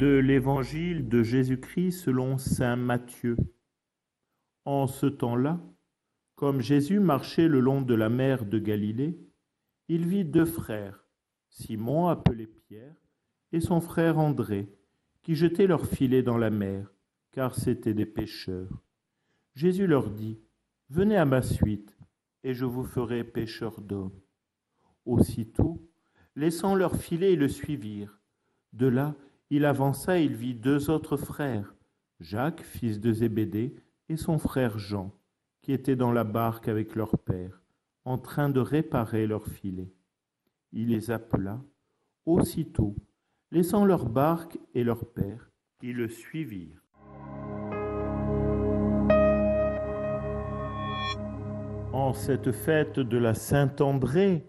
de l'Évangile de Jésus-Christ selon Saint Matthieu. En ce temps-là, comme Jésus marchait le long de la mer de Galilée, il vit deux frères, Simon appelé Pierre et son frère André, qui jetaient leurs filets dans la mer, car c'étaient des pêcheurs. Jésus leur dit, Venez à ma suite, et je vous ferai pêcheurs d'hommes. Aussitôt, laissant leurs filets, ils le suivirent. De là, il avança et il vit deux autres frères, Jacques, fils de Zébédée, et son frère Jean, qui étaient dans la barque avec leur père, en train de réparer leurs filets. Il les appela. Aussitôt, laissant leur barque et leur père, ils le suivirent. En cette fête de la Saint-André,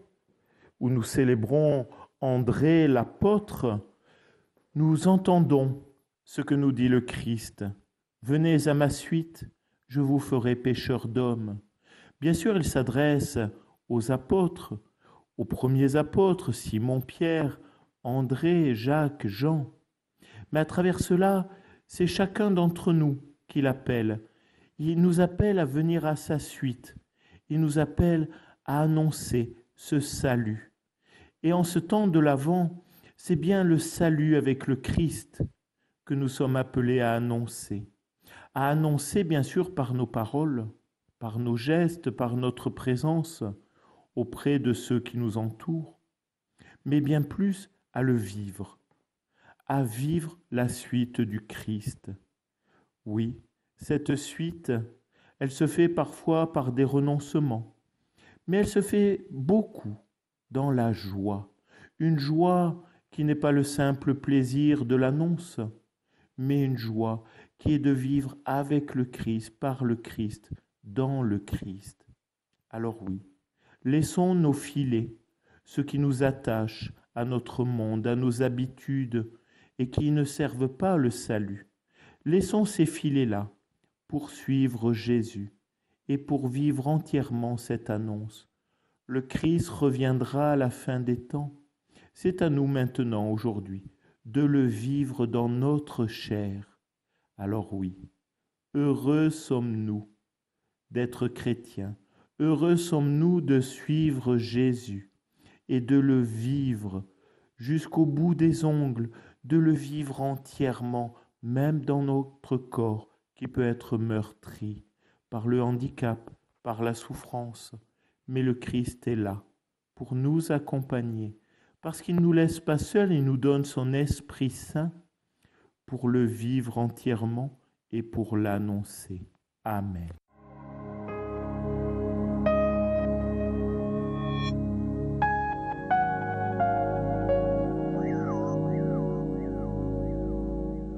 où nous célébrons André l'apôtre, nous entendons ce que nous dit le Christ. Venez à ma suite, je vous ferai pécheur d'hommes. Bien sûr, il s'adresse aux apôtres, aux premiers apôtres, Simon, Pierre, André, Jacques, Jean. Mais à travers cela, c'est chacun d'entre nous qu'il appelle. Il nous appelle à venir à sa suite. Il nous appelle à annoncer ce salut. Et en ce temps de l'Avent, c'est bien le salut avec le Christ que nous sommes appelés à annoncer. À annoncer, bien sûr, par nos paroles, par nos gestes, par notre présence auprès de ceux qui nous entourent, mais bien plus à le vivre, à vivre la suite du Christ. Oui, cette suite, elle se fait parfois par des renoncements, mais elle se fait beaucoup dans la joie, une joie qui n'est pas le simple plaisir de l'annonce, mais une joie qui est de vivre avec le Christ, par le Christ, dans le Christ. Alors oui, laissons nos filets, ce qui nous attache à notre monde, à nos habitudes, et qui ne servent pas le salut. Laissons ces filets-là pour suivre Jésus et pour vivre entièrement cette annonce. Le Christ reviendra à la fin des temps c'est à nous maintenant, aujourd'hui, de le vivre dans notre chair. Alors oui, heureux sommes-nous d'être chrétiens, heureux sommes-nous de suivre Jésus et de le vivre jusqu'au bout des ongles, de le vivre entièrement, même dans notre corps qui peut être meurtri par le handicap, par la souffrance. Mais le Christ est là pour nous accompagner parce qu'il ne nous laisse pas seuls, il nous donne son Esprit Saint pour le vivre entièrement et pour l'annoncer. Amen.